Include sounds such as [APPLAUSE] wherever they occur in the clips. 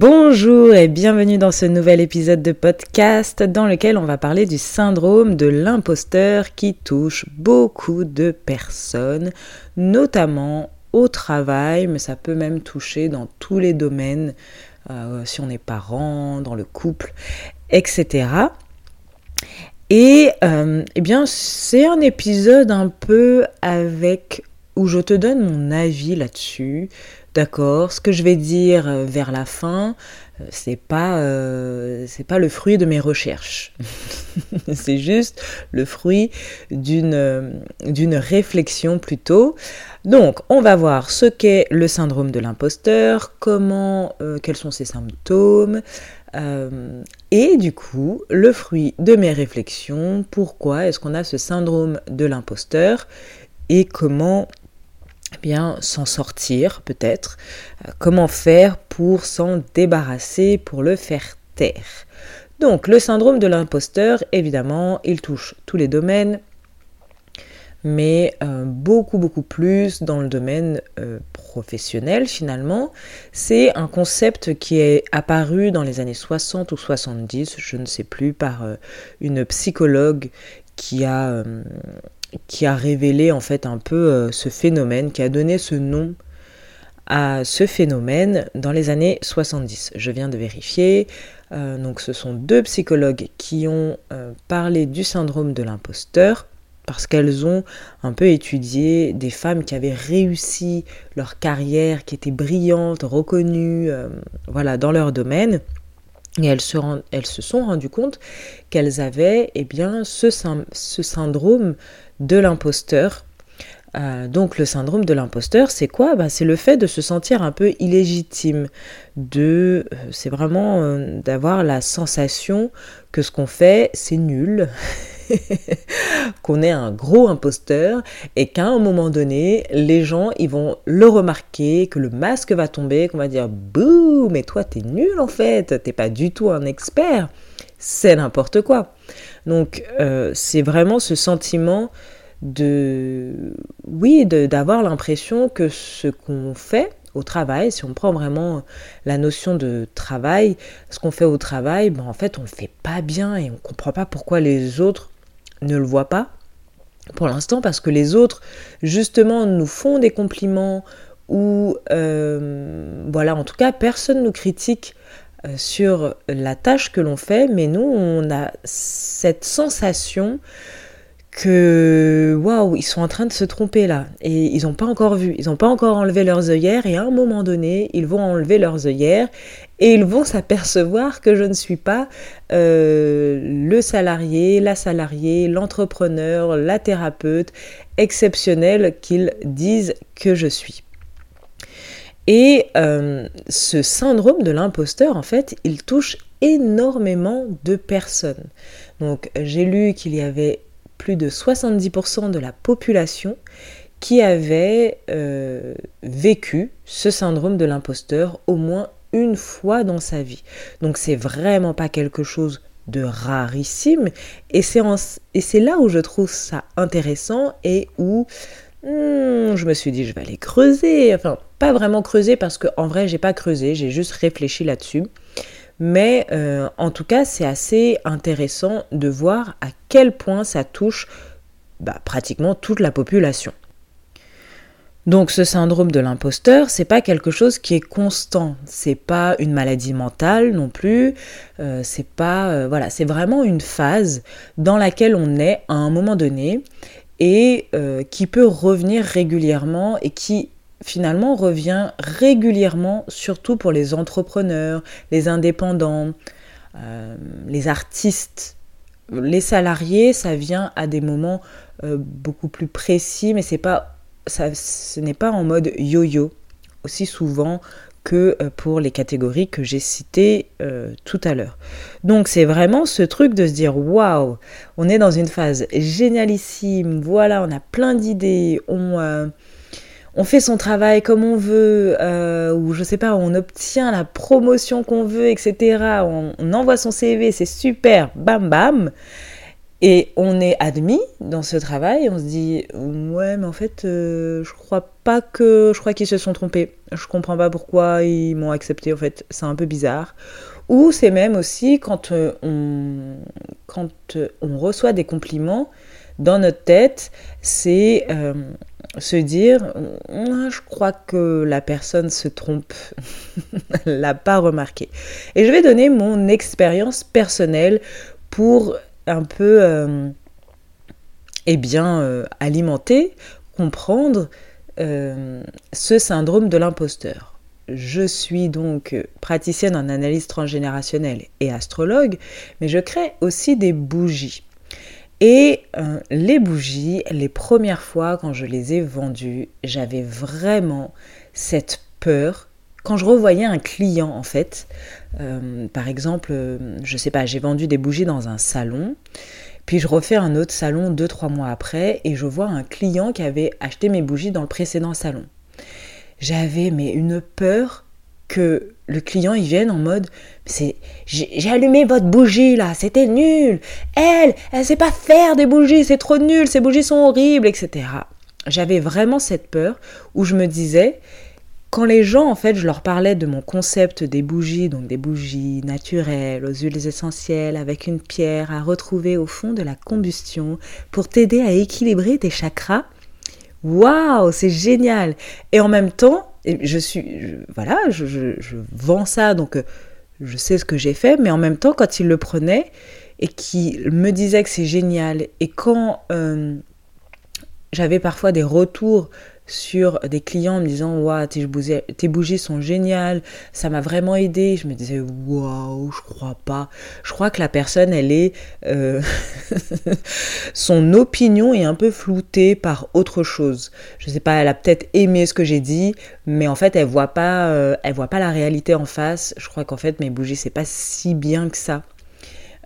Bonjour et bienvenue dans ce nouvel épisode de podcast dans lequel on va parler du syndrome de l'imposteur qui touche beaucoup de personnes, notamment au travail, mais ça peut même toucher dans tous les domaines, euh, si on est parent, dans le couple, etc. Et euh, eh bien, c'est un épisode un peu avec où je te donne mon avis là-dessus, D'accord, ce que je vais dire euh, vers la fin, euh, c'est pas euh, pas le fruit de mes recherches. [LAUGHS] c'est juste le fruit d'une d'une réflexion plutôt. Donc, on va voir ce qu'est le syndrome de l'imposteur, comment quels sont ses symptômes et du coup, le fruit de mes réflexions, pourquoi est-ce qu'on a ce syndrome de l'imposteur et comment eh bien s'en sortir peut-être, euh, comment faire pour s'en débarrasser, pour le faire taire? Donc le syndrome de l'imposteur, évidemment, il touche tous les domaines, mais euh, beaucoup beaucoup plus dans le domaine euh, professionnel finalement. C'est un concept qui est apparu dans les années 60 ou 70, je ne sais plus, par une psychologue qui a qui a révélé en fait un peu euh, ce phénomène, qui a donné ce nom à ce phénomène dans les années 70. Je viens de vérifier. Euh, donc ce sont deux psychologues qui ont euh, parlé du syndrome de l'imposteur parce qu'elles ont un peu étudié des femmes qui avaient réussi leur carrière, qui étaient brillantes, reconnues, voilà, dans leur domaine. Et elles se, elles se sont rendues compte qu'elles avaient eh bien, ce, ce syndrome de l'imposteur. Euh, donc le syndrome de l'imposteur, c'est quoi? Bah, C'est le fait de se sentir un peu illégitime. De, euh, c'est vraiment euh, d'avoir la sensation que ce qu'on fait, c'est nul. [LAUGHS] qu'on est un gros imposteur et qu'à un moment donné, les gens ils vont le remarquer, que le masque va tomber, qu'on va dire bouh, mais toi t'es nul en fait, t'es pas du tout un expert, c'est n'importe quoi. Donc c'est vraiment ce sentiment de, oui, d'avoir l'impression que ce qu'on fait au travail, si on prend vraiment la notion de travail, ce qu'on fait au travail, ben en fait on le fait pas bien et on comprend pas pourquoi les autres ne le voient pas. Pour l'instant, parce que les autres, justement, nous font des compliments ou, euh, voilà, en tout cas, personne nous critique euh, sur la tâche que l'on fait, mais nous, on a cette sensation que waouh, ils sont en train de se tromper là et ils n'ont pas encore vu, ils n'ont pas encore enlevé leurs œillères et à un moment donné, ils vont enlever leurs œillères et ils vont s'apercevoir que je ne suis pas euh, le salarié, la salariée, l'entrepreneur, la thérapeute exceptionnelle qu'ils disent que je suis. Et euh, ce syndrome de l'imposteur, en fait, il touche énormément de personnes. Donc j'ai lu qu'il y avait plus de 70% de la population qui avait euh, vécu ce syndrome de l'imposteur au moins une fois dans sa vie. Donc c'est vraiment pas quelque chose de rarissime et c'est là où je trouve ça intéressant et où hmm, je me suis dit je vais aller creuser, pas vraiment creuser parce qu'en vrai j'ai pas creusé, j'ai juste réfléchi là-dessus. Mais euh, en tout cas, c'est assez intéressant de voir à quel point ça touche bah, pratiquement toute la population. Donc ce syndrome de l'imposteur, c'est pas quelque chose qui est constant, c'est pas une maladie mentale non plus, euh, c'est pas euh, voilà, c'est vraiment une phase dans laquelle on est à un moment donné et qui peut revenir régulièrement et qui finalement revient régulièrement surtout pour les entrepreneurs, les indépendants, les artistes, les salariés, ça vient à des moments beaucoup plus précis, mais c'est pas ce n'est pas en mode yo-yo aussi souvent que euh, pour les catégories que j'ai citées euh, tout à l'heure. Donc c'est vraiment ce truc de se dire waouh, on est dans une phase génialissime, voilà, on a plein d'idées, on, euh, on fait son travail comme on veut, ou je sais pas, on obtient la promotion qu'on veut, etc. On, envoie son CV, c'est super, bam bam. Et on est admis dans ce travail, on se dit ouais mais en fait euh, je crois pas que je crois qu'ils se sont trompés. Je comprends pas pourquoi ils m'ont accepté en fait, c'est un peu bizarre. Ou c'est même aussi euh, quand euh, on reçoit des compliments dans notre tête, c'est se dire je crois que la personne se trompe, [LAUGHS] l'a pas remarqué. Et je vais donner mon expérience personnelle pour un peu euh, eh bien, euh, alimenter, comprendre euh, ce syndrome de l'imposteur. Je suis donc praticienne en analyse transgénérationnelle et astrologue, mais je crée aussi des bougies. Et les bougies, les premières fois quand je les ai vendues, j'avais vraiment cette peur. Quand je revoyais un client, en fait, euh, par exemple, euh, je sais pas, j'ai vendu des bougies dans un salon, puis je refais un autre salon deux, trois mois après, et je vois un client qui avait acheté mes bougies dans le précédent salon. J'avais mais une peur que le client il vienne en mode c'est j'ai allumé votre bougie là c'était nul elle elle sait pas faire des bougies c'est trop nul ces bougies sont horribles etc j'avais vraiment cette peur où je me disais quand les gens, en fait, je leur parlais de mon concept des bougies, donc des bougies naturelles, aux huiles essentielles, avec une pierre à retrouver au fond de la combustion pour t'aider à équilibrer tes chakras, waouh, c'est génial. Et en même temps, je suis, voilà, je, vends ça, donc euh, je sais ce que j'ai fait, mais en même temps, quand ils le prenaient et qu'ils me disaient que c'est génial, et quand euh, j'avais parfois des retours sur des clients en me disant Waouh, tes bougies, tes bougies sont géniales, ça m'a vraiment aidé. Je me disais Waouh, je crois pas. Je crois que la personne, elle est. Euh, [LAUGHS] son opinion est un peu floutée par autre chose. Je sais pas, elle a peut-être aimé ce que j'ai dit, mais en fait, elle voit pas, euh, elle voit pas la réalité en face. Je crois qu'en fait, mes bougies, c'est pas si bien que ça.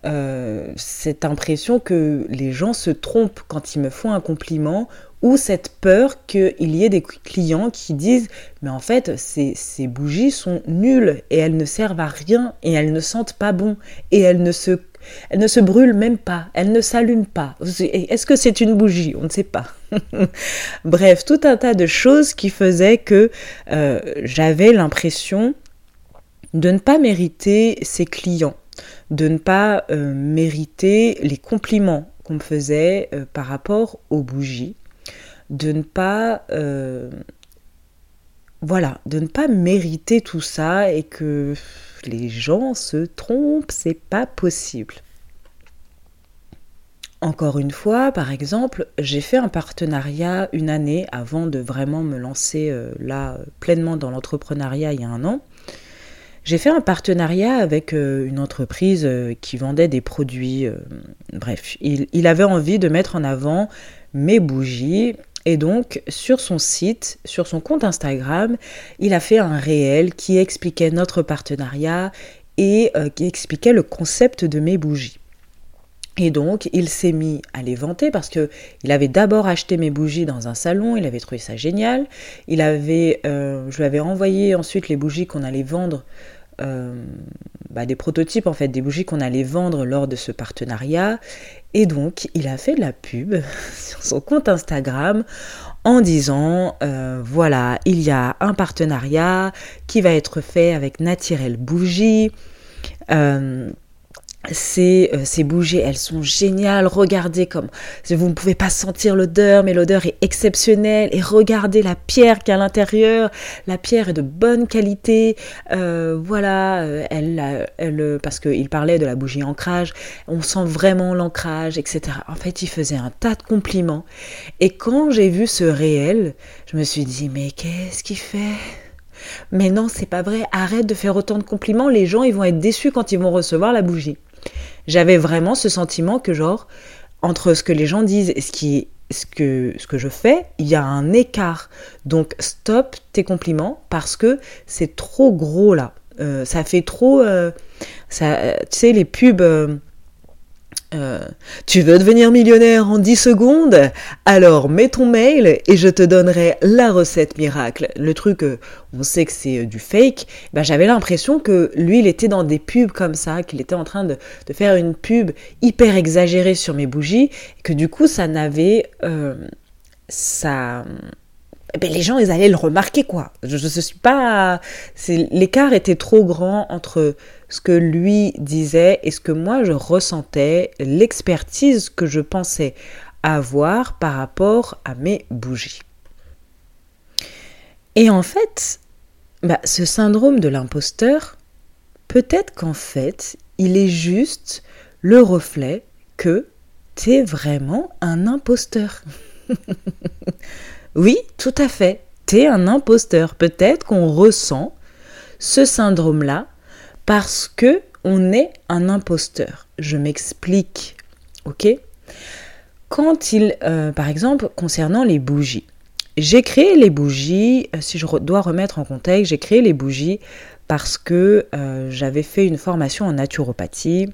Euh, cette impression que les gens se trompent quand ils me font un compliment ou cette peur qu'il y ait des clients qui disent mais en fait ces, bougies sont nulles et elles ne servent à rien et elles ne sentent pas bon et elles ne se elles ne se brûlent même pas, elles ne s'allument pas. Est-ce que c'est une bougie? On ne sait pas. [LAUGHS] Bref, tout un tas de choses qui faisaient que euh, j'avais l'impression de ne pas mériter ces clients, de ne pas euh, mériter les compliments qu'on me faisait euh, par rapport aux bougies de ne pas euh, de ne pas mériter tout ça et que les gens se trompent, c'est pas possible. Encore une fois, par exemple, j'ai fait un partenariat une année avant de vraiment me lancer euh, là pleinement dans l'entrepreneuriat il y a un an. J'ai fait un partenariat avec euh, une entreprise qui vendait des produits. bref, il, avait envie de mettre en avant mes bougies et donc, sur son site, sur son compte Instagram, il a fait un réel qui expliquait notre partenariat et euh, qui expliquait le concept de mes bougies. Et donc, il s'est mis à les vanter parce que il avait d'abord acheté mes bougies dans un salon, il avait trouvé ça génial. Il avait, euh, je lui avais envoyé ensuite les bougies qu'on allait vendre euh, bah, des prototypes en fait, des bougies qu'on allait vendre lors de ce partenariat. Et donc, il a fait de la pub [LAUGHS] sur son compte Instagram en disant euh, voilà, il y a un partenariat qui va être fait avec Naturel Bougie. Euh, ces, euh, ces bougies, elles sont géniales. Regardez comme vous ne pouvez pas sentir l'odeur, mais l'odeur est exceptionnelle. Et regardez la pierre qui est à l'intérieur. La pierre est de bonne qualité. Euh, voilà, euh, elle, elle, parce qu'il parlait de la bougie ancrage. On sent vraiment l'ancrage, etc. En fait, il faisait un tas de compliments. Et quand j'ai vu ce réel, je me suis dit mais qu'est-ce qu'il fait? Mais non, c'est pas vrai. Arrête de faire autant de compliments. Les gens, ils vont être déçus quand ils vont recevoir la bougie j'avais vraiment ce sentiment que genre entre ce que les gens disent et ce que, je fais, il y a un écart. Donc stop tes compliments parce que c'est trop gros là. Euh, ça fait trop... Euh, ça, tu sais, les pubs... Euh, tu veux devenir millionnaire en 10 secondes? Alors mets ton mail et je te donnerai la recette miracle. Le truc, euh, on sait que c'est euh, du fake. Ben, J'avais l'impression que lui, il était dans des pubs comme ça, qu'il était en train de, faire une pub hyper exagérée sur mes bougies, et que du coup, ça n'avait... ça eh ben, les gens, ils allaient le remarquer, quoi. Je ne suis pas... L'écart était trop grand entre ce que lui disait et ce que moi, je ressentais, l'expertise que je pensais avoir par rapport à mes bougies. Et en fait, bah, ce syndrome de l'imposteur, peut-être qu'en fait, il est juste le reflet que tu es vraiment un imposteur. [LAUGHS] Oui, tout à fait. T'es un imposteur. Peut-être qu'on ressent ce syndrome-là parce que on est un imposteur. Je m'explique. Ok? Quand il, euh, par exemple, concernant les bougies, j'ai créé les bougies, euh, si je dois remettre en contexte, j'ai créé les bougies parce que euh, j'avais fait une formation en naturopathie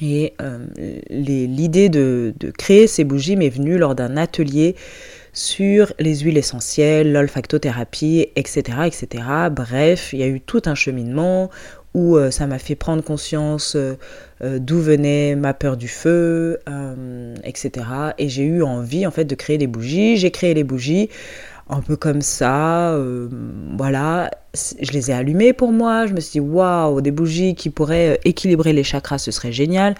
et l'idée de, de, créer ces bougies m'est venue lors d'un atelier sur les huiles essentielles, l'olfactothérapie, etc., etc. Bref, il y a eu tout un cheminement où euh, ça m'a fait prendre conscience euh, euh, d'où venait ma peur du feu, etc. Et j'ai eu envie en fait de créer des bougies. J'ai créé les bougies un peu comme ça, voilà. Je les ai allumées pour moi. Je me suis dit waouh, des bougies qui pourraient équilibrer les chakras, ce serait génial.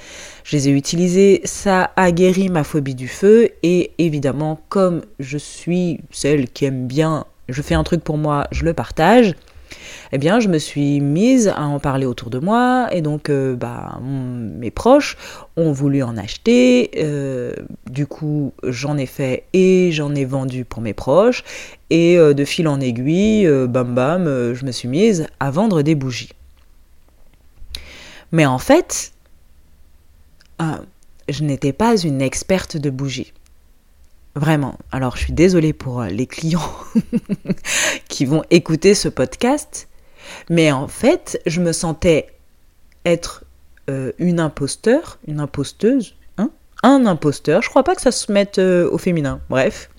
Je les ai utilisées. Ça a guéri ma phobie du feu. Et évidemment, comme je suis celle qui aime bien, je fais un truc pour moi, je le partage eh bien, je me suis mise à en parler autour de moi et donc, euh, bah, mes proches ont voulu en acheter. Euh, du coup, j'en ai fait et j'en ai vendu pour mes proches. Et euh, de fil en aiguille, bam bam, je me suis mise à vendre des bougies. Mais en fait, je n'étais pas une experte de bougies. Vraiment. Alors, je suis désolée pour les clients [LAUGHS] qui vont écouter ce podcast, mais en fait, je me sentais être euh, une imposteur, une imposteuse, hein un imposteur. Je crois pas que ça se mette euh, au féminin. Bref.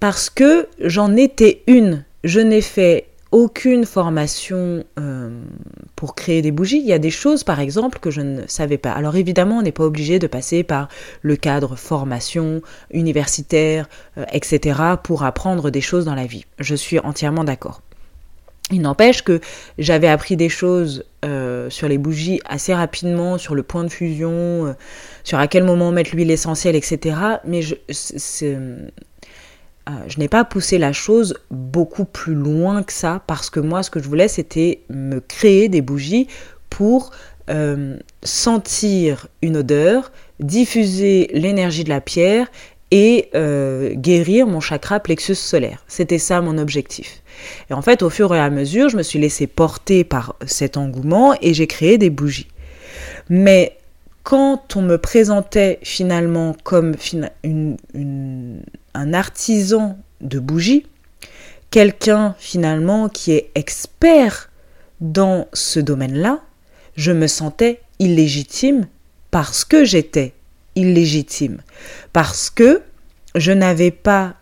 Parce que j'en étais une. Je n'ai fait aucune formation euh, pour créer des bougies. Il y a des choses, par exemple, que je ne savais pas. Alors évidemment, on n'est pas obligé de passer par le cadre formation universitaire, etc., pour apprendre des choses dans la vie. Je suis entièrement d'accord. Il n'empêche que j'avais appris des choses euh, sur les bougies assez rapidement, sur le point de fusion, euh, sur à quel moment mettre l'huile essentielle, etc. Mais je, euh, je n'ai pas poussé la chose beaucoup plus loin que ça parce que moi, ce que je voulais, c'était me créer des bougies pour sentir une odeur, diffuser l'énergie de la pierre et guérir mon chakra plexus solaire. C'était ça mon objectif. Et en fait, au fur et à mesure, je me suis laissée porter par cet engouement et j'ai créé des bougies. Mais quand on me présentait finalement comme artisan de bougies, quelqu'un finalement qui est expert dans ce domaine-là, je me sentais illégitime parce que j'étais illégitime, parce que je n'avais pas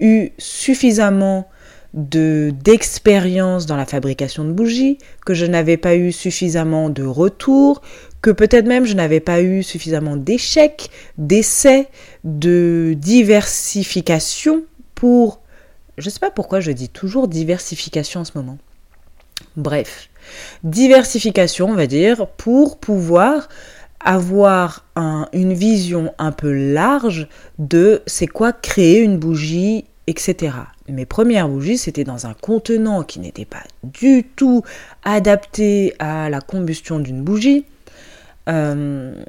eu suffisamment de d'expérience dans la fabrication de bougies, que je n'avais pas eu suffisamment de retours, que peut-être même je n'avais pas eu suffisamment d'échecs, d'essais, de diversification pour... Je ne sais pas pourquoi je dis toujours diversification en ce moment. Bref, Diversification, on va dire, pour pouvoir avoir une vision un peu large de c'est quoi créer une bougie, etc. Mes premières bougies, c'était dans un contenant qui n'était pas du tout adapté à la combustion d'une bougie. Euh,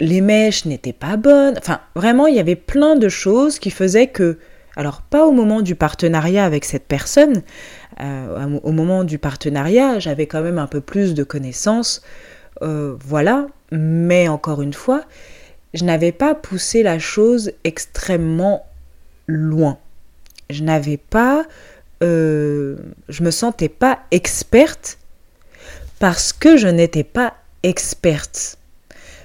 les mèches n'étaient pas bonnes. Enfin, vraiment, il y avait plein de choses qui faisaient que, alors pas au moment du partenariat avec cette personne, euh, au moment du partenariat, j'avais quand même un peu plus de connaissances, euh, voilà, mais encore une fois, je n'avais pas poussé la chose extrêmement loin. Je n'avais pas, euh, je me sentais pas experte parce que je n'étais pas experte.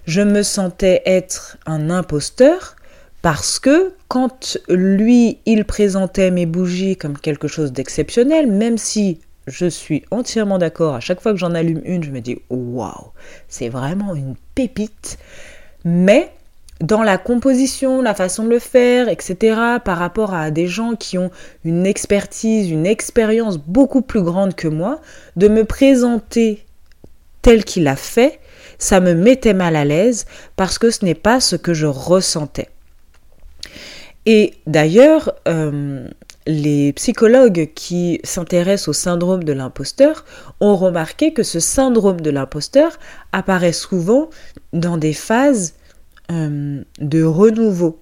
Je me sentais être un imposteur parce que quand lui, il présentait mes bougies comme quelque chose d'exceptionnel, même si je suis entièrement d'accord, à chaque fois que j'en allume une, je me dis waouh, c'est vraiment une pépite. Mais dans la composition, la façon de le faire, etc., par rapport à des gens qui ont une expertise, une expérience beaucoup plus grande que moi, de me présenter tel qu'il a fait, ça me mettait mal à l'aise parce que ce n'est pas ce que je ressentais. Et d'ailleurs, euh, les psychologues qui s'intéressent au syndrome de l'imposteur ont remarqué que ce syndrome de l'imposteur apparaît souvent dans des phases euh, de renouveau,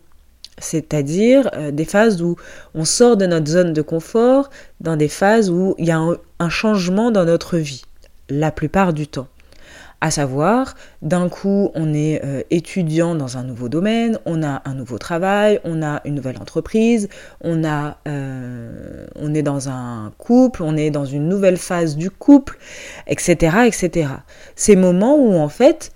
c'est-à-dire euh, des phases où on sort de notre zone de confort, dans des phases où il y a un changement dans notre vie, la plupart du temps à savoir, d'un coup, on est euh, étudiant dans un nouveau domaine, on a un nouveau travail, on a une nouvelle entreprise, on, a, euh, on est dans un couple, on est dans une nouvelle phase du couple, etc., etc. Ces moments où, en fait,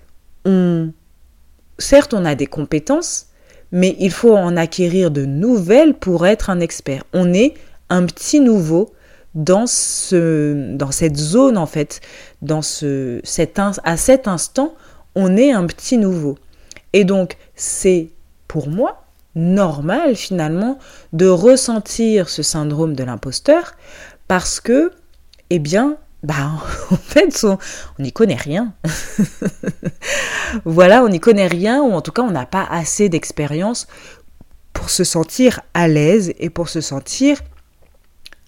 certes, on a des compétences, mais il faut en acquérir de nouvelles pour être un expert. On est un petit nouveau dans, ce, dans cette zone en fait, dans ce, cet à cet instant, on est un petit nouveau. Et donc c'est pour moi normal finalement de ressentir ce syndrome de l'imposteur parce que, eh bien, bah, [LAUGHS] en fait, on n'y connaît rien. [LAUGHS] voilà, on n'y connaît rien, ou en tout cas, on n'a pas assez d'expérience pour se sentir à l'aise et pour se sentir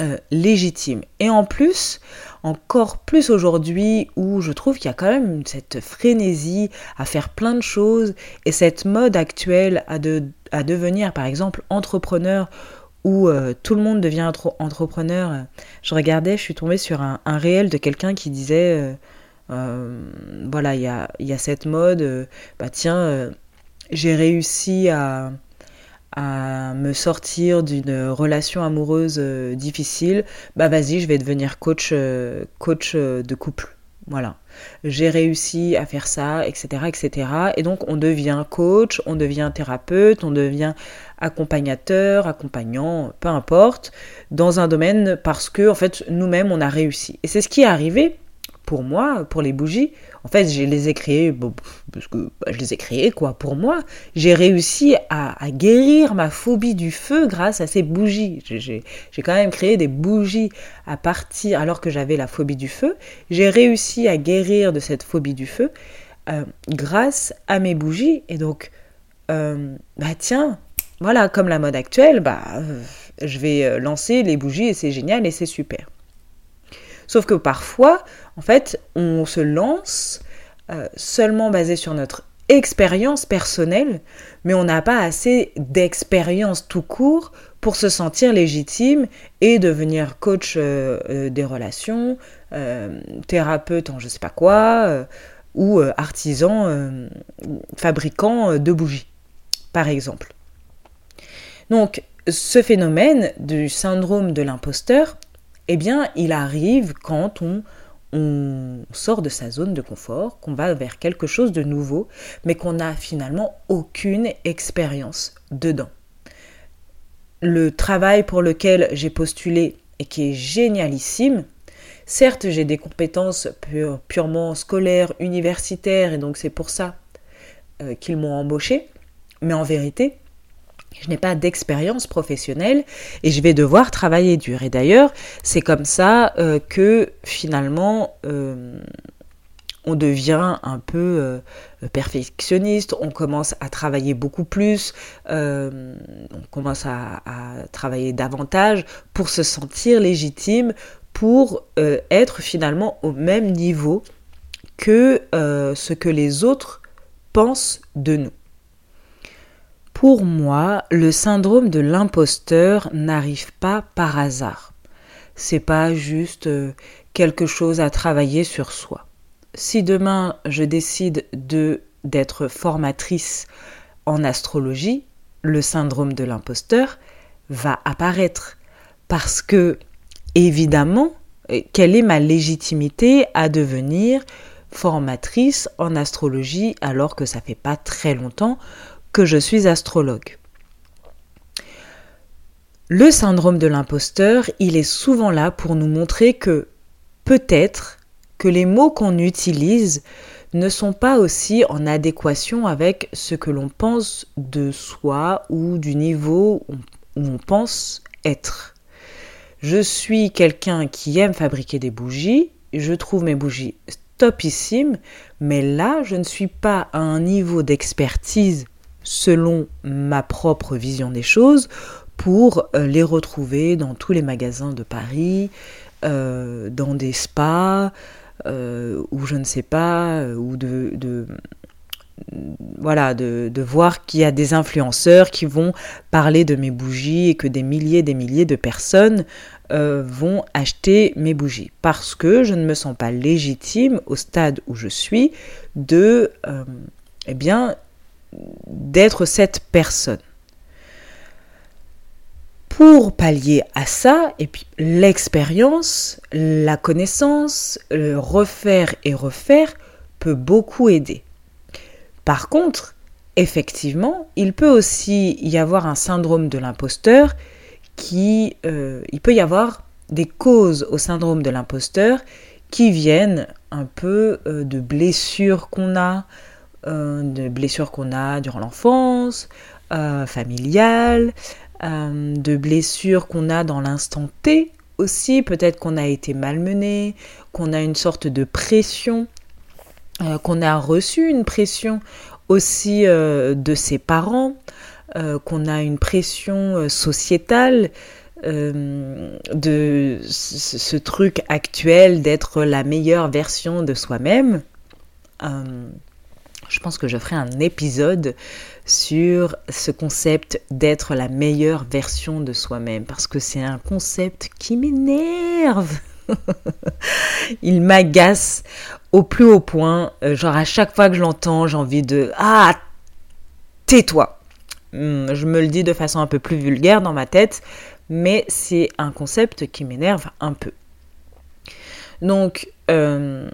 euh, légitime. Et en plus, encore plus aujourd'hui où je trouve qu'il y a quand même cette frénésie à faire plein de choses et cette mode actuelle à, de, à devenir par exemple entrepreneur où euh, tout le monde devient entrepreneur. Je regardais, je suis tombée sur un, réel de quelqu'un qui disait, euh, voilà, il y a, y a, cette mode, bah tiens, j'ai réussi à à me sortir d'une relation amoureuse euh, difficile, bah vas-y, je vais devenir coach, euh, coach euh, de couple. Voilà. J'ai réussi à faire ça, etc., etc. Et donc, on devient coach, on devient thérapeute, on devient accompagnateur, accompagnant, peu importe, dans un domaine parce que, en fait, nous-mêmes, on a réussi. Et c'est ce qui est arrivé pour moi, pour les bougies, en fait, je les ai créées, parce que bah, je les ai créées, quoi, pour moi. J'ai réussi à, guérir ma phobie du feu grâce à ces bougies. J'ai quand même créé des bougies à partir, alors que j'avais la phobie du feu. J'ai réussi à guérir de cette phobie du feu euh, grâce à mes bougies. Et donc, euh, bah tiens, voilà, comme la mode actuelle, bah, euh, je vais lancer les bougies et c'est génial et c'est super. Sauf que parfois, en fait, on se lance euh, seulement basé sur notre expérience personnelle, mais on n'a pas assez d'expérience tout court pour se sentir légitime et devenir coach euh, euh, des relations, thérapeute en je sais pas quoi, ou artisan fabricant de bougies, par exemple. Donc, ce phénomène du syndrome de l'imposteur, eh bien, il arrive quand on, sort de sa zone de confort, qu'on va vers quelque chose de nouveau, mais qu'on n'a finalement aucune expérience dedans. Le travail pour lequel j'ai postulé et qui est génialissime, certes j'ai des compétences purement scolaires, universitaires, et donc c'est pour ça euh, qu'ils m'ont embauché, mais en vérité, je n'ai pas d'expérience professionnelle et je vais devoir travailler dur. Et d'ailleurs, c'est comme ça euh, que finalement, euh, on devient un peu euh, perfectionniste, on commence à travailler beaucoup plus, on commence à, travailler davantage pour se sentir légitime, pour être finalement au même niveau que ce que les autres pensent de nous. Pour moi, le syndrome de l'imposteur n'arrive pas par hasard. C'est pas juste euh, quelque chose à travailler sur soi. Si demain je décide de d'être formatrice en astrologie, le syndrome de l'imposteur va apparaître parce que évidemment, euh, quelle est ma légitimité à devenir formatrice en astrologie alors que ça fait pas très longtemps que je suis astrologue. Le syndrome de l'imposteur, il est souvent là pour nous montrer que peut-être que les mots qu'on utilise ne sont pas aussi en adéquation avec ce que l'on pense de soi ou du niveau où on pense être. Je suis quelqu'un qui aime fabriquer des bougies, je trouve mes bougies topissimes, mais là, je ne suis pas à un niveau d'expertise selon ma propre vision des choses pour euh, les retrouver dans tous les magasins de Paris, euh, dans des spas, euh, ou je ne sais pas, ou de, voilà, de, voir qu'il y a des influenceurs qui vont parler de mes bougies et que des milliers et des milliers de personnes vont acheter mes bougies. Parce que je ne me sens pas légitime au stade où je suis de, eh bien, d'être cette personne. Pour pallier à ça, et puis l'expérience, la connaissance, le refaire et refaire peut beaucoup aider. Par contre, effectivement, il peut aussi y avoir un syndrome de l'imposteur qui, euh, il peut y avoir des causes au syndrome de l'imposteur qui viennent un peu euh, de blessures qu'on a, euh, de blessures qu'on a durant l'enfance, euh, familiale, euh, de blessures qu'on a dans l'instant T aussi, peut-être qu'on a été malmené, qu'on a une sorte de pression, qu'on a reçu une pression aussi de ses parents, qu'on a une pression sociétale. de ce, truc actuel d'être la meilleure version de soi-même je pense que je ferai un épisode sur ce concept d'être la meilleure version de soi-même parce que c'est un concept qui m'énerve. [LAUGHS] Il m'agace au plus haut point. Euh, genre à chaque fois que je l'entends, j'ai envie de Ah, tais-toi. Hmm, je me le dis de façon un peu plus vulgaire dans ma tête, mais c'est un concept qui m'énerve un peu. Donc, euh,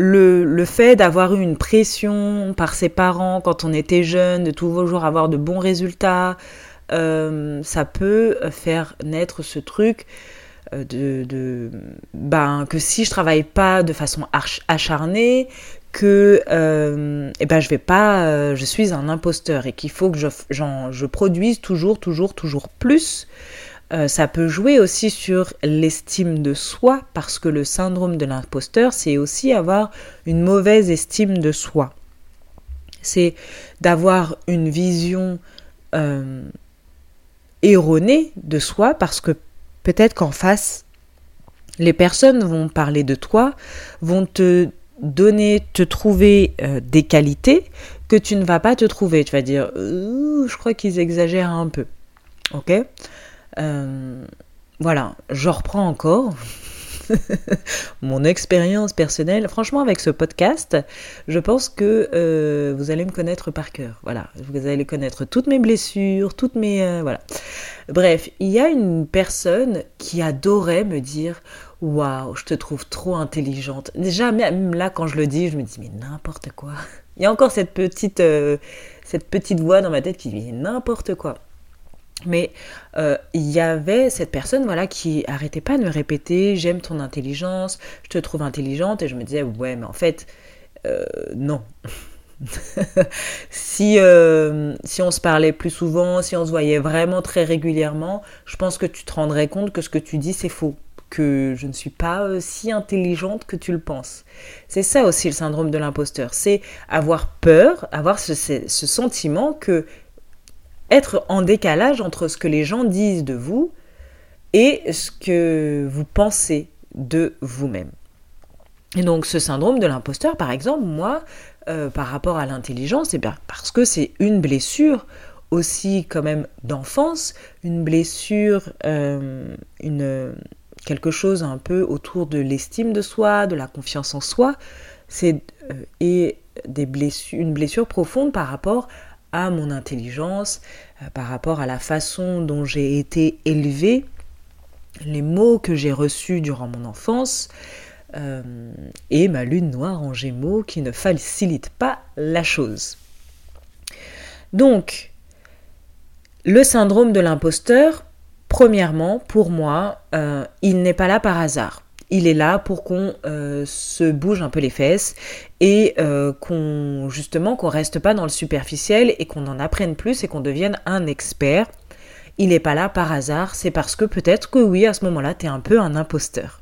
le, fait d'avoir eu une pression par ses parents quand on était jeune, de toujours avoir de bons résultats, euh, ça peut faire naître ce truc euh, de, ben, que si je travaille pas de façon acharnée, que euh, eh ben je vais pas, je suis un imposteur et qu'il faut que je, je produise toujours, toujours, toujours plus euh, ça peut jouer aussi sur l'estime de soi parce que le syndrome de l'imposteur, c'est aussi avoir une mauvaise estime de soi. C'est d'avoir une vision euh, erronée de soi parce que peut-être qu'en face, les personnes vont parler de toi, vont te donner, te trouver euh, des qualités que tu ne vas pas te trouver. Tu vas dire, je crois qu'ils exagèrent un peu. Ok? Euh, voilà, je reprends encore [LAUGHS] mon expérience personnelle. Franchement, avec ce podcast, je pense que euh, vous allez me connaître par cœur. Voilà, vous allez connaître toutes mes blessures, toutes mes euh, voilà. Bref, il y a une personne qui adorait me dire waouh, je te trouve trop intelligente. Déjà, même là, quand je le dis, je me dis mais n'importe quoi. [LAUGHS] Il y a encore cette petite cette petite voix dans ma tête qui dit n'importe quoi. Mais euh, il y avait cette personne voilà qui arrêtait pas de me répéter j'aime ton intelligence, je te trouve intelligente et je me disais ouais mais en fait euh, non. [LAUGHS] Si, euh, si on se parlait plus souvent, si on se voyait vraiment très régulièrement, je pense que tu te rendrais compte que ce que tu dis, c'est faux. Que je ne suis pas si intelligente que tu le penses. C'est ça aussi le syndrome de l'imposteur, c'est avoir peur, avoir ce, sentiment que être en décalage entre ce que les gens disent de vous et ce que vous pensez de vous-même. Et donc ce syndrome de l'imposteur, par exemple, moi, euh, par rapport à l'intelligence, c'est bien parce que c'est une blessure aussi quand même d'enfance, une blessure, euh, une, quelque chose un peu autour de l'estime de soi, de la confiance en soi, c'est euh, et des blessures, une blessure profonde par rapport à mon intelligence, par rapport à la façon dont j'ai été élevée, les mots que j'ai reçus durant mon enfance, euh, et ma lune noire en gémeaux qui ne facilite pas la chose. Donc, le syndrome de l'imposteur, premièrement, pour moi, euh, il n'est pas là par hasard. Il est là pour qu'on euh, se bouge un peu les fesses et qu'on justement qu'on reste pas dans le superficiel et qu'on en apprenne plus et qu'on devienne un expert. Il n'est pas là par hasard, c'est parce que peut-être que oui, à ce moment-là, tu es un peu un imposteur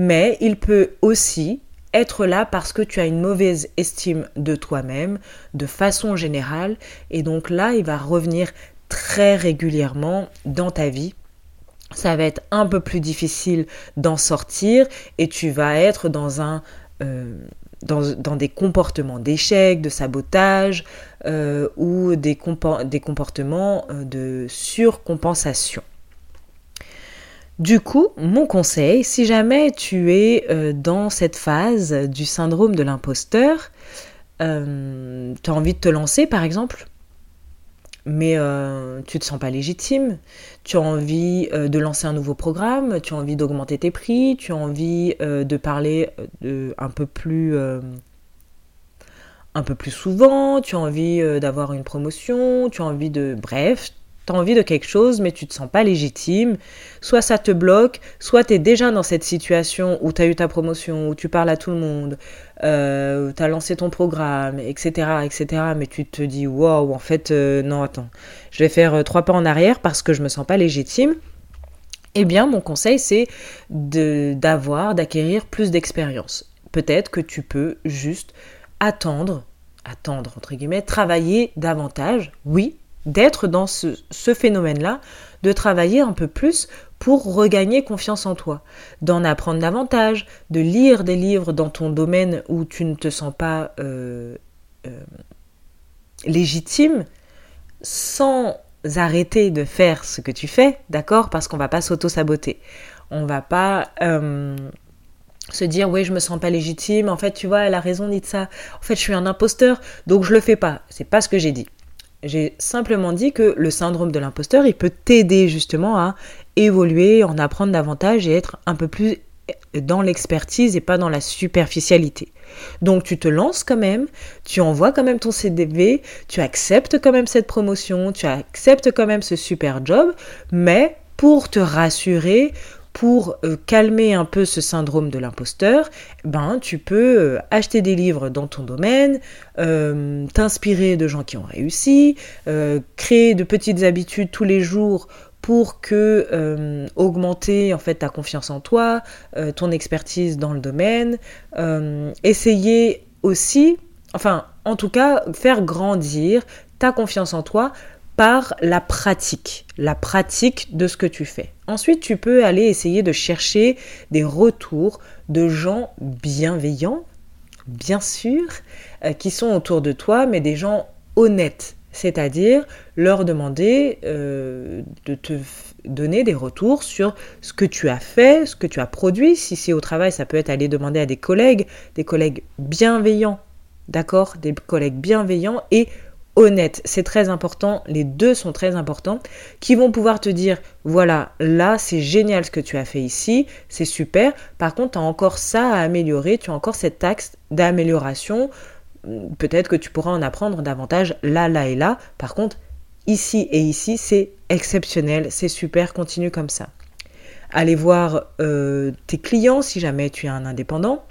mais il peut aussi être là parce que tu as une mauvaise estime de toi-même de façon générale et donc là il va revenir très régulièrement dans ta vie ça va être un peu plus difficile d'en sortir et tu vas être dans un euh, dans, des comportements d'échec, de sabotage euh, ou des, comportements euh, de surcompensation. Du coup, mon conseil, si jamais tu es dans cette phase du syndrome de l'imposteur, tu as envie de te lancer par exemple, mais euh, tu te sens pas légitime, tu as envie de lancer un nouveau programme, tu as envie d'augmenter tes prix, tu as envie de parler un peu plus un peu plus souvent, tu as envie d'avoir une promotion, tu as envie de bref, envie de quelque chose, mais tu te sens pas légitime. Soit ça te bloque, soit tu es déjà dans cette situation où tu as eu ta promotion, où tu parles à tout le monde, euh, tu as lancé ton programme, etc., etc. Mais tu te dis, wow, en fait, euh, non, attends, je vais faire euh, trois pas en arrière parce que je me sens pas légitime. Eh bien, mon conseil, c'est d'avoir, d'acquérir plus d'expérience. Peut-être que tu peux juste attendre, attendre, entre guillemets, travailler davantage, oui, d'être dans ce, phénomène-là, de travailler un peu plus pour regagner confiance en toi, d'en apprendre davantage, de lire des livres dans ton domaine où tu ne te sens pas euh, euh, légitime, sans arrêter de faire ce que tu fais, d'accord Parce qu'on va pas s'auto-saboter. On va pas euh, se dire oui je me sens pas légitime, en fait tu vois elle a raison dit ça, en fait je suis un imposteur donc je le fais pas. C'est pas ce que j'ai dit. J'ai simplement dit que le syndrome de l'imposteur, il peut t'aider justement à évoluer, en apprendre davantage et être un peu plus dans l'expertise et pas dans la superficialité. Donc tu te lances quand même, tu envoies quand même ton CDV, tu acceptes quand même cette promotion, tu acceptes quand même ce super job, mais pour te rassurer, pour euh, calmer un peu ce syndrome de l'imposteur, ben tu peux euh, acheter des livres dans ton domaine, euh, t'inspirer de gens qui ont réussi, créer de petites habitudes tous les jours pour que augmenter en fait ta confiance en toi, ton expertise dans le domaine, essayer aussi, enfin en tout cas faire grandir ta confiance en toi par la pratique, la pratique de ce que tu fais. Ensuite, tu peux aller essayer de chercher des retours de gens bienveillants, bien sûr, euh, qui sont autour de toi, mais des gens honnêtes. C'est-à-dire leur demander euh, de te donner des retours sur ce que tu as fait, ce que tu as produit. Si c'est au travail, ça peut être aller demander à des collègues, des collègues bienveillants, d'accord? Des collègues bienveillants et honnête, c'est très important, les deux sont très importants, qui vont pouvoir te dire, voilà, là c'est génial ce que tu as fait ici, c'est super, par contre tu as encore ça à améliorer, tu as encore cette axe d'amélioration, peut-être que tu pourras en apprendre davantage là, là et là, par contre ici et ici c'est exceptionnel, c'est super, continue comme ça. Allez voir euh, tes clients si jamais tu es un indépendant,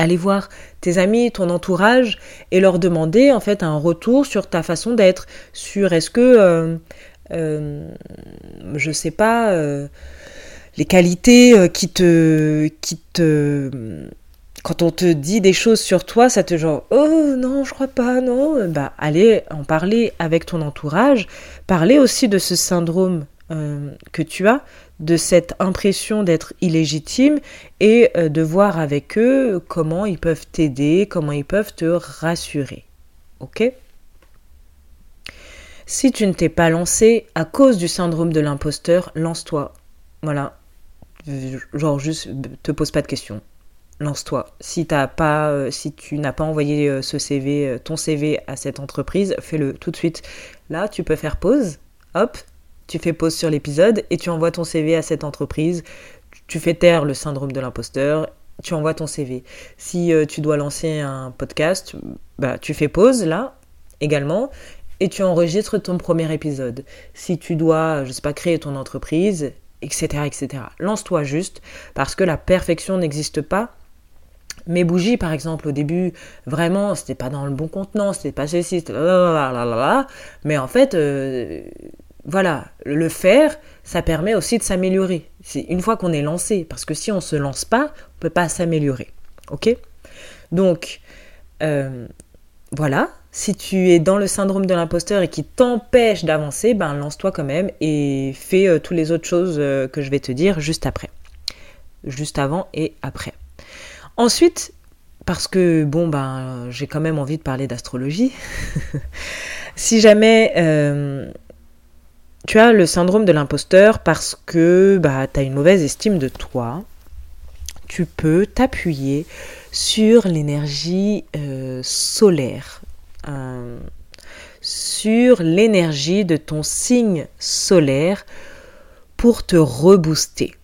aller voir tes amis, ton entourage et leur demander en fait un retour sur ta façon d'être, sur est-ce que, euh, euh, je sais pas, euh, les qualités qui te, qui te, quand on te dit des choses sur toi, ça te genre oh non, je crois pas, non, bah allez en parler avec ton entourage, parler aussi de ce syndrome que tu as, de cette impression d'être illégitime et euh, de voir avec eux comment ils peuvent t'aider, comment ils peuvent te rassurer. Ok? Si tu ne t'es pas lancé à cause du syndrome de l'imposteur, lance-toi. Voilà. Genre juste te pose pas de questions. Lance-toi. Si euh, si tu n'as pas envoyé euh, ce CV, ton CV à cette entreprise, fais-le tout de suite. Là, tu peux faire pause. Hop, tu fais pause sur l'épisode et tu envoies ton CV à cette entreprise. Tu fais taire le syndrome de l'imposteur, tu envoies ton CV. Si euh, tu dois lancer un podcast, bah, tu fais pause là également et tu enregistres ton premier épisode. Si tu dois, je sais pas, créer ton entreprise, etc., etc. Lance-toi juste parce que la perfection n'existe pas. Mes bougies, par exemple, au début, vraiment, c'était pas dans le bon contenant, c'était pas ceci, c'était mais en fait, euh, voilà, le faire, ça permet aussi de s'améliorer. C'est une fois qu'on est lancé, parce que si on ne se lance pas, on ne peut pas s'améliorer. Ok? Donc, euh, voilà, si tu es dans le syndrome de l'imposteur et qui t'empêche d'avancer, ben lance-toi quand même et fais euh, toutes les autres choses euh, que je vais te dire juste après. Juste avant et après. Ensuite, parce que bon ben j'ai quand même envie de parler d'astrologie. [LAUGHS] si jamais tu as le syndrome de l'imposteur parce que bah, tu as une mauvaise estime de toi, tu peux t'appuyer sur l'énergie euh, solaire, euh, sur l'énergie de ton signe solaire pour te rebooster.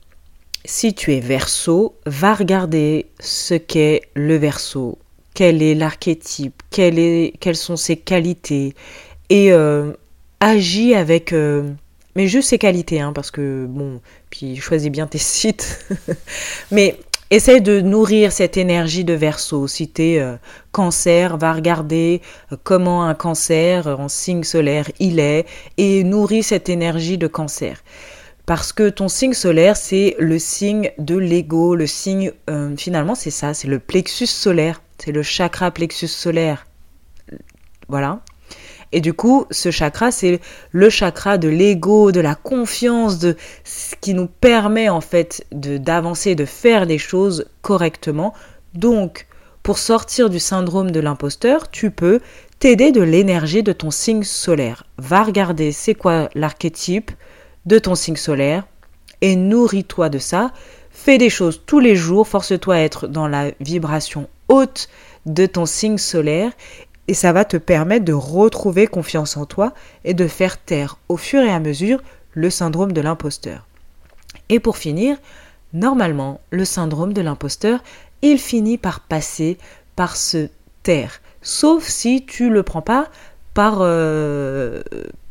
Si tu es verso, va regarder ce qu'est le verso, quel est l'archétype, quelles sont ses qualités et euh, agis avec, euh, mais juste ses qualités, hein, parce que bon, puis choisis bien tes sites, [LAUGHS] mais essaye de nourrir cette énergie de verso. Si t'es euh, cancer, va regarder euh, comment un cancer en signe solaire il est et nourris cette énergie de cancer. Parce que ton signe solaire, c'est le signe de l'ego, le signe, finalement, c'est ça, c'est le plexus solaire, c'est le chakra plexus solaire. Voilà. Et du coup, ce chakra, c'est le chakra de l'ego, de la confiance, de ce qui nous permet en fait d'avancer, de, faire les choses correctement. Donc, pour sortir du syndrome de l'imposteur, tu peux t'aider de l'énergie de ton signe solaire. Va regarder c'est quoi l'archétype de ton signe solaire et nourris-toi de ça. Fais des choses tous les jours, force-toi à être dans la vibration haute de ton signe solaire et ça va te permettre de retrouver confiance en toi et de faire taire au fur et à mesure le syndrome de l'imposteur. Et pour finir, normalement, le syndrome de l'imposteur, il finit par passer par se taire. Sauf si tu le prends pas par, euh,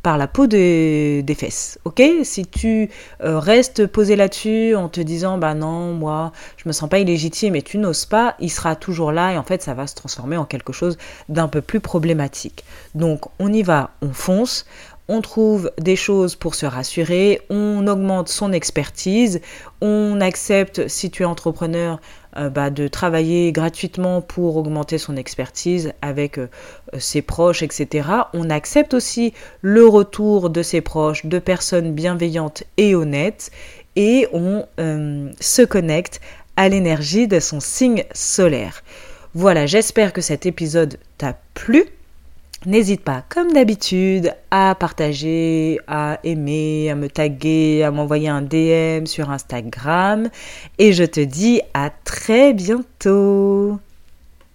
par la peau des, fesses. Ok? Si tu euh, restes posé là-dessus en te disant bah non, moi je me sens pas illégitime et tu n'oses pas, il sera toujours là et en fait ça va se transformer en quelque chose d'un peu plus problématique. Donc on y va, on fonce, on trouve des choses pour se rassurer, on augmente son expertise, on accepte, si tu es entrepreneur, euh, bah, de travailler gratuitement pour augmenter son expertise avec euh, ses proches, etc. On accepte aussi le retour de ses proches, de personnes bienveillantes et honnêtes, et on euh, se connecte à l'énergie de son signe solaire. Voilà, j'espère que cet épisode t'a plu. N'hésite pas, comme d'habitude, à partager, à aimer, à me taguer, à m'envoyer un DM sur Instagram. Et je te dis à très bientôt.